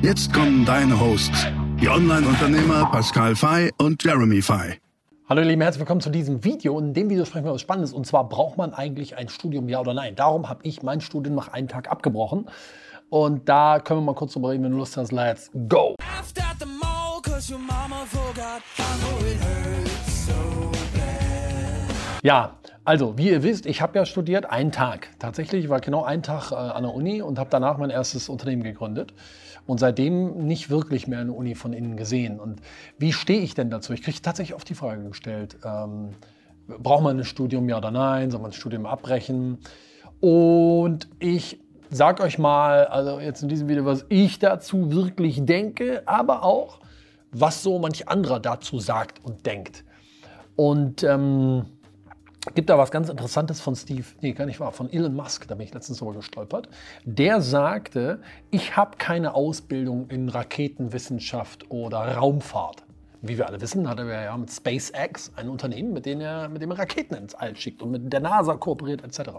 Jetzt kommen deine Hosts, die Online-Unternehmer Pascal Fay und Jeremy Fay. Hallo ihr Lieben, herzlich willkommen zu diesem Video. Und in dem Video sprechen wir über was Spannendes. Und zwar, braucht man eigentlich ein Studium, ja oder nein? Darum habe ich mein Studium nach einem Tag abgebrochen. Und da können wir mal kurz drüber reden, wenn du Lust hast. Let's go! Ja, also, wie ihr wisst, ich habe ja studiert einen Tag. Tatsächlich war genau ein Tag äh, an der Uni und habe danach mein erstes Unternehmen gegründet. Und seitdem nicht wirklich mehr eine Uni von innen gesehen. Und wie stehe ich denn dazu? Ich kriege tatsächlich oft die Frage gestellt, ähm, braucht man ein Studium, ja oder nein? Soll man das Studium abbrechen? Und ich sage euch mal, also jetzt in diesem Video, was ich dazu wirklich denke, aber auch, was so manch anderer dazu sagt und denkt. Und ähm, gibt da was ganz Interessantes von Steve, nee, gar nicht wahr, von Elon Musk, da bin ich letztens drüber gestolpert. Der sagte, ich habe keine Ausbildung in Raketenwissenschaft oder Raumfahrt. Wie wir alle wissen, hat er ja mit SpaceX ein Unternehmen, mit dem er, mit dem er Raketen ins All schickt und mit der NASA kooperiert etc.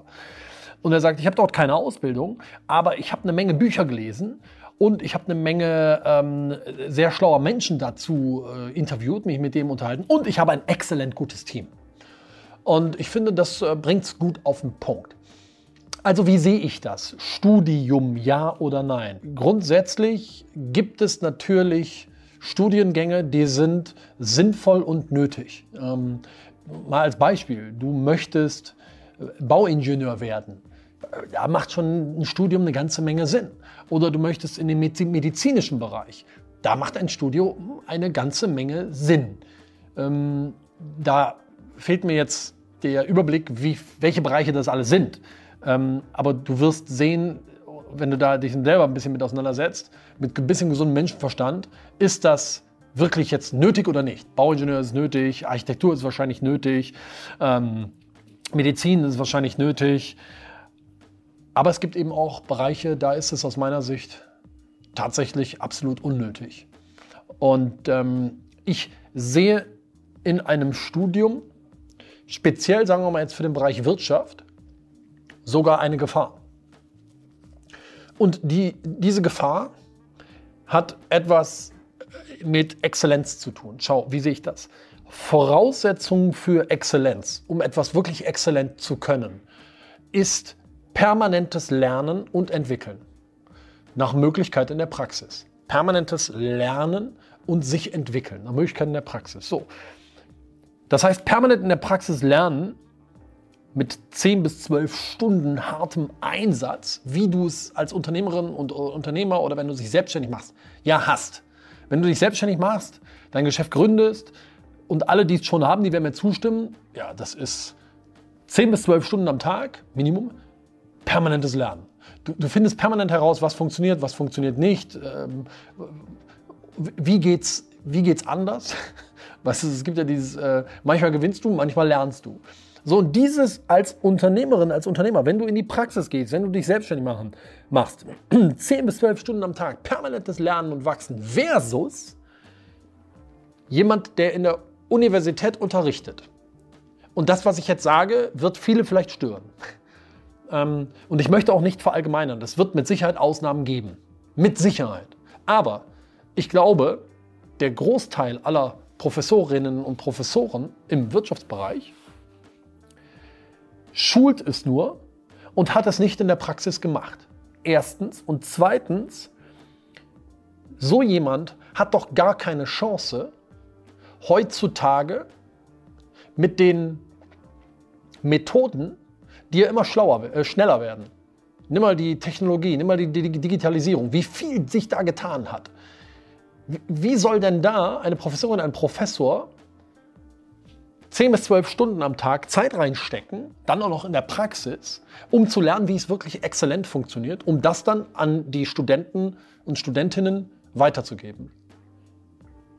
Und er sagt, ich habe dort keine Ausbildung, aber ich habe eine Menge Bücher gelesen und ich habe eine Menge ähm, sehr schlauer Menschen dazu äh, interviewt, mich mit dem unterhalten und ich habe ein exzellent gutes Team. Und ich finde, das äh, bringt es gut auf den Punkt. Also wie sehe ich das? Studium, ja oder nein? Grundsätzlich gibt es natürlich Studiengänge, die sind sinnvoll und nötig. Ähm, mal als Beispiel, du möchtest äh, Bauingenieur werden. Da macht schon ein Studium eine ganze Menge Sinn. Oder du möchtest in den medizinischen Bereich. Da macht ein Studium eine ganze Menge Sinn. Ähm, da fehlt mir jetzt der Überblick, wie, welche Bereiche das alle sind. Ähm, aber du wirst sehen, wenn du da dich selber ein bisschen mit auseinandersetzt, mit ein bisschen gesundem Menschenverstand, ist das wirklich jetzt nötig oder nicht? Bauingenieur ist nötig, Architektur ist wahrscheinlich nötig, ähm, Medizin ist wahrscheinlich nötig. Aber es gibt eben auch Bereiche, da ist es aus meiner Sicht tatsächlich absolut unnötig. Und ähm, ich sehe in einem Studium speziell, sagen wir mal jetzt für den Bereich Wirtschaft, sogar eine Gefahr. Und die, diese Gefahr hat etwas mit Exzellenz zu tun. Schau, wie sehe ich das? Voraussetzung für Exzellenz, um etwas wirklich exzellent zu können, ist permanentes Lernen und Entwickeln. Nach Möglichkeit in der Praxis. Permanentes Lernen und sich entwickeln. Nach Möglichkeit in der Praxis. So, das heißt, permanent in der Praxis lernen mit 10 bis 12 Stunden hartem Einsatz, wie du es als Unternehmerin und Unternehmer oder wenn du dich selbstständig machst, ja hast. Wenn du dich selbstständig machst, dein Geschäft gründest und alle, die es schon haben, die werden mir zustimmen, ja, das ist 10 bis 12 Stunden am Tag, Minimum, permanentes Lernen. Du, du findest permanent heraus, was funktioniert, was funktioniert nicht, ähm, wie geht's, wie geht's anders. Weißt du, es gibt ja dieses, äh, manchmal gewinnst du, manchmal lernst du. So, und dieses als Unternehmerin, als Unternehmer, wenn du in die Praxis gehst, wenn du dich selbstständig machen, machst, 10 bis 12 Stunden am Tag, permanentes Lernen und Wachsen versus jemand, der in der Universität unterrichtet. Und das, was ich jetzt sage, wird viele vielleicht stören. Ähm, und ich möchte auch nicht verallgemeinern. Das wird mit Sicherheit Ausnahmen geben. Mit Sicherheit. Aber ich glaube, der Großteil aller Professorinnen und Professoren im Wirtschaftsbereich schult es nur und hat es nicht in der Praxis gemacht. Erstens. Und zweitens, so jemand hat doch gar keine Chance, heutzutage mit den Methoden, die ja immer schlauer, äh, schneller werden. Nimm mal die Technologie, nimm mal die Digitalisierung, wie viel sich da getan hat. Wie soll denn da eine Professorin, ein Professor 10 bis 12 Stunden am Tag Zeit reinstecken, dann auch noch in der Praxis, um zu lernen, wie es wirklich exzellent funktioniert, um das dann an die Studenten und Studentinnen weiterzugeben.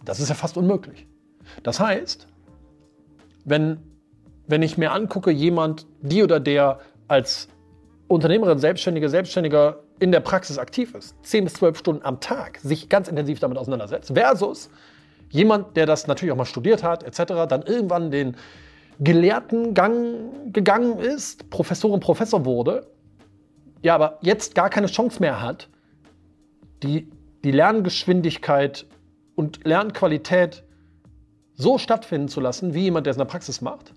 Das ist ja fast unmöglich. Das heißt, wenn, wenn ich mir angucke, jemand, die oder der als Unternehmerin, Selbstständige, Selbstständiger in der Praxis aktiv ist, 10 bis 12 Stunden am Tag, sich ganz intensiv damit auseinandersetzt, versus jemand, der das natürlich auch mal studiert hat, etc., dann irgendwann den gelehrten Gang gegangen ist, Professorin, Professor wurde, ja, aber jetzt gar keine Chance mehr hat, die, die Lerngeschwindigkeit und Lernqualität so stattfinden zu lassen, wie jemand, der es in der Praxis macht,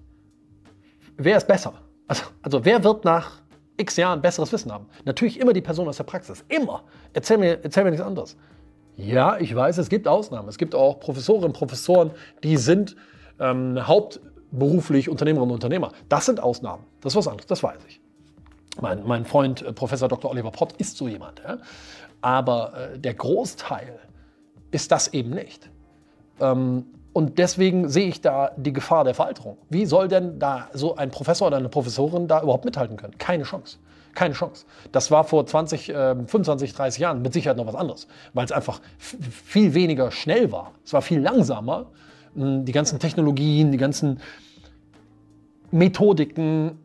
wer ist besser? Also, also wer wird nach x Jahren besseres Wissen haben? Natürlich immer die Person aus der Praxis. Immer. Erzähl mir, erzähl mir nichts anderes. Ja, ich weiß, es gibt Ausnahmen. Es gibt auch Professorinnen und Professoren, die sind ähm, hauptberuflich Unternehmerinnen und Unternehmer. Das sind Ausnahmen. Das ist was anderes, das weiß ich. Mein, mein Freund äh, Professor Dr. Oliver Pott ist so jemand. Ja? Aber äh, der Großteil ist das eben nicht. Ähm, und deswegen sehe ich da die Gefahr der Veralterung. Wie soll denn da so ein Professor oder eine Professorin da überhaupt mithalten können? Keine Chance. Keine Chance. Das war vor 20, äh, 25, 30 Jahren mit Sicherheit noch was anderes, weil es einfach viel weniger schnell war. Es war viel langsamer. Die ganzen Technologien, die ganzen Methodiken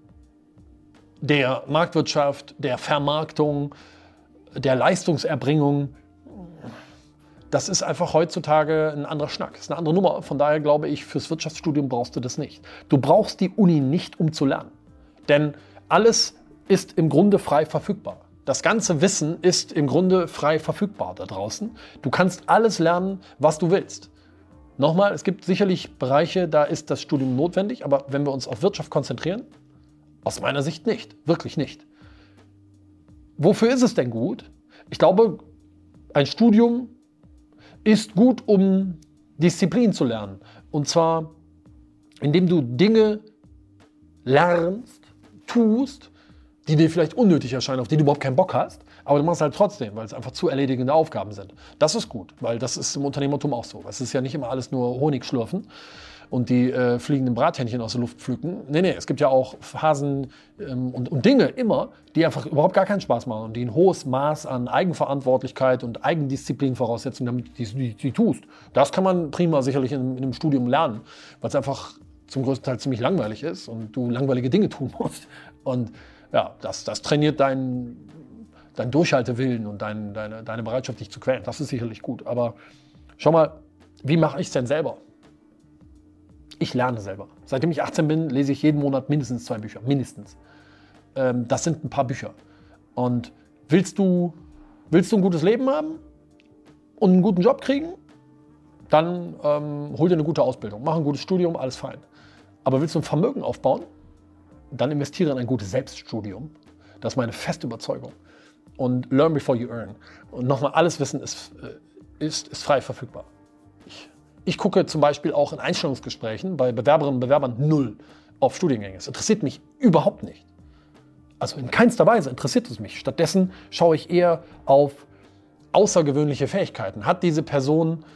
der Marktwirtschaft, der Vermarktung, der Leistungserbringung das ist einfach heutzutage ein anderer Schnack. Das ist eine andere Nummer. Von daher glaube ich, fürs Wirtschaftsstudium brauchst du das nicht. Du brauchst die Uni nicht, um zu lernen. Denn alles ist im Grunde frei verfügbar. Das ganze Wissen ist im Grunde frei verfügbar da draußen. Du kannst alles lernen, was du willst. Nochmal, es gibt sicherlich Bereiche, da ist das Studium notwendig, aber wenn wir uns auf Wirtschaft konzentrieren, aus meiner Sicht nicht, wirklich nicht. Wofür ist es denn gut? Ich glaube, ein Studium ist gut, um Disziplin zu lernen. Und zwar, indem du Dinge lernst, tust, die dir vielleicht unnötig erscheinen, auf die du überhaupt keinen Bock hast, aber du machst halt trotzdem, weil es einfach zu erledigende Aufgaben sind. Das ist gut, weil das ist im Unternehmertum auch so. Es ist ja nicht immer alles nur Honig schlürfen, und die äh, fliegenden Brathähnchen aus der Luft pflücken. Nee, nee, es gibt ja auch Phasen ähm, und, und, Dinge immer, die einfach überhaupt gar keinen Spaß machen und die ein hohes Maß an Eigenverantwortlichkeit und Eigendisziplin voraussetzen, damit du die, die, tust. Das kann man prima sicherlich in, in einem Studium lernen, weil es einfach zum größten Teil ziemlich langweilig ist und du langweilige Dinge tun musst. Und ja, das, das trainiert deinen dein Durchhaltewillen und dein, deine, deine Bereitschaft, dich zu quälen. Das ist sicherlich gut. Aber schau mal, wie mache ich es denn selber? Ich lerne selber. Seitdem ich 18 bin, lese ich jeden Monat mindestens zwei Bücher. Mindestens. Ähm, das sind ein paar Bücher. Und willst du, willst du ein gutes Leben haben und einen guten Job kriegen? Dann ähm, hol dir eine gute Ausbildung, mach ein gutes Studium, alles fein. Aber willst du ein Vermögen aufbauen? Dann investiere in ein gutes Selbststudium. Das ist meine feste Überzeugung. Und learn before you earn. Und nochmal, alles Wissen ist, äh, ist, ist frei verfügbar. Ich gucke zum Beispiel auch in Einstellungsgesprächen bei Bewerberinnen und Bewerbern null auf Studiengänge. Es interessiert mich überhaupt nicht. Also in keinster Weise interessiert es mich. Stattdessen schaue ich eher auf außergewöhnliche Fähigkeiten. Hat diese Person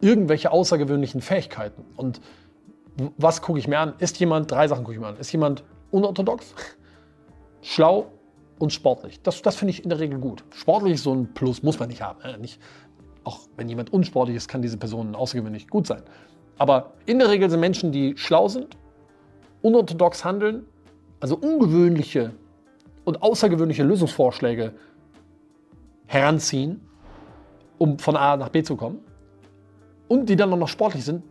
irgendwelche außergewöhnlichen Fähigkeiten? Und was gucke ich mir an? Ist jemand, drei Sachen gucke ich mir an. Ist jemand unorthodox, schlau und sportlich? Das, das finde ich in der Regel gut. Sportlich ist so ein Plus, muss man nicht haben. Äh, nicht, auch wenn jemand unsportlich ist, kann diese Person außergewöhnlich gut sein. Aber in der Regel sind Menschen, die schlau sind, unorthodox handeln, also ungewöhnliche und außergewöhnliche Lösungsvorschläge heranziehen, um von A nach B zu kommen. Und die dann noch sportlich sind,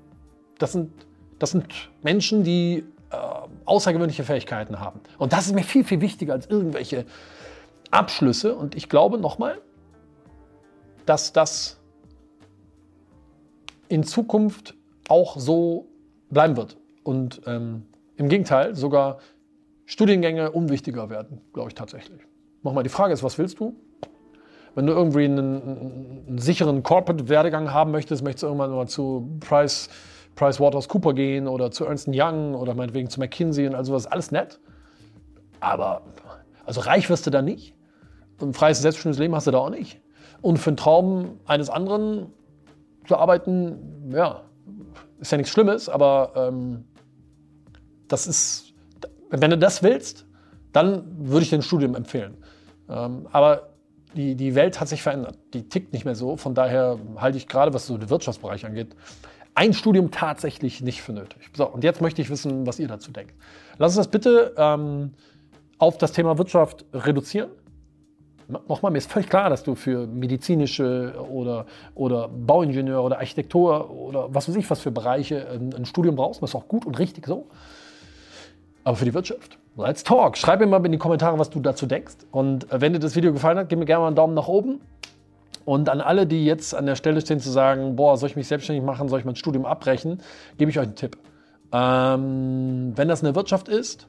das sind, das sind Menschen, die äh, außergewöhnliche Fähigkeiten haben. Und das ist mir viel, viel wichtiger als irgendwelche Abschlüsse. Und ich glaube nochmal, dass das in Zukunft auch so bleiben wird. Und ähm, im Gegenteil, sogar Studiengänge unwichtiger werden, glaube ich tatsächlich. Nochmal, die Frage ist, was willst du? Wenn du irgendwie einen, einen sicheren Corporate-Werdegang haben möchtest, möchtest du irgendwann mal zu Price, Price Waters Cooper gehen oder zu Ernst Young oder meinetwegen zu McKinsey und all sowas, alles nett. Aber also reich wirst du da nicht. Ein freies, selbstständiges Leben hast du da auch nicht. Und für den Traum eines anderen zu arbeiten, ja, ist ja nichts Schlimmes, aber ähm, das ist, wenn du das willst, dann würde ich dir ein Studium empfehlen. Ähm, aber die, die Welt hat sich verändert. Die tickt nicht mehr so. Von daher halte ich gerade, was so den Wirtschaftsbereich angeht, ein Studium tatsächlich nicht für nötig. So, und jetzt möchte ich wissen, was ihr dazu denkt. Lass uns das bitte ähm, auf das Thema Wirtschaft reduzieren. Nochmal, mir ist völlig klar, dass du für medizinische oder, oder Bauingenieur oder Architektur oder was weiß ich, was für Bereiche ein, ein Studium brauchst. Das ist auch gut und richtig so. Aber für die Wirtschaft, let's talk. Schreib mir mal in die Kommentare, was du dazu denkst. Und äh, wenn dir das Video gefallen hat, gib mir gerne mal einen Daumen nach oben. Und an alle, die jetzt an der Stelle stehen zu sagen, boah, soll ich mich selbstständig machen, soll ich mein Studium abbrechen, gebe ich euch einen Tipp. Ähm, wenn das eine Wirtschaft ist,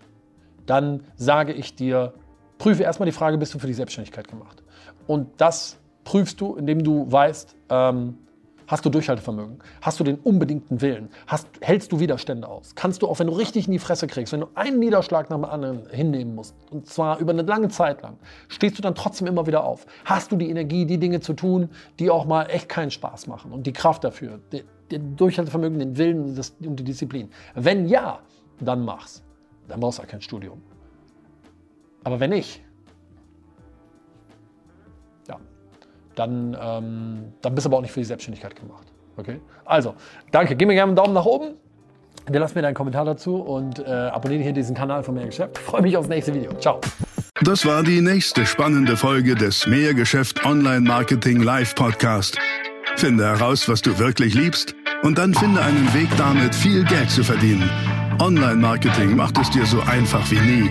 dann sage ich dir, prüfe erstmal die Frage, bist du für die Selbstständigkeit gemacht? Und das prüfst du, indem du weißt, ähm, Hast du Durchhaltevermögen? Hast du den unbedingten Willen? Hast, hältst du Widerstände aus? Kannst du auch, wenn du richtig in die Fresse kriegst, wenn du einen Niederschlag nach dem anderen hinnehmen musst, und zwar über eine lange Zeit lang, stehst du dann trotzdem immer wieder auf? Hast du die Energie, die Dinge zu tun, die auch mal echt keinen Spaß machen und die Kraft dafür, den Durchhaltevermögen, den Willen und die Disziplin? Wenn ja, dann mach's. Dann brauchst du ja kein Studium. Aber wenn nicht, dann, ähm, dann bist du aber auch nicht für die Selbstständigkeit gemacht. Okay? Also, danke. Gib mir gerne einen Daumen nach oben. Lass mir deinen Kommentar dazu und äh, abonniere hier diesen Kanal von Mehrgeschäft. Freue mich aufs nächste Video. Ciao. Das war die nächste spannende Folge des Mehrgeschäft Online Marketing Live Podcast. Finde heraus, was du wirklich liebst und dann finde einen Weg damit, viel Geld zu verdienen. Online Marketing macht es dir so einfach wie nie.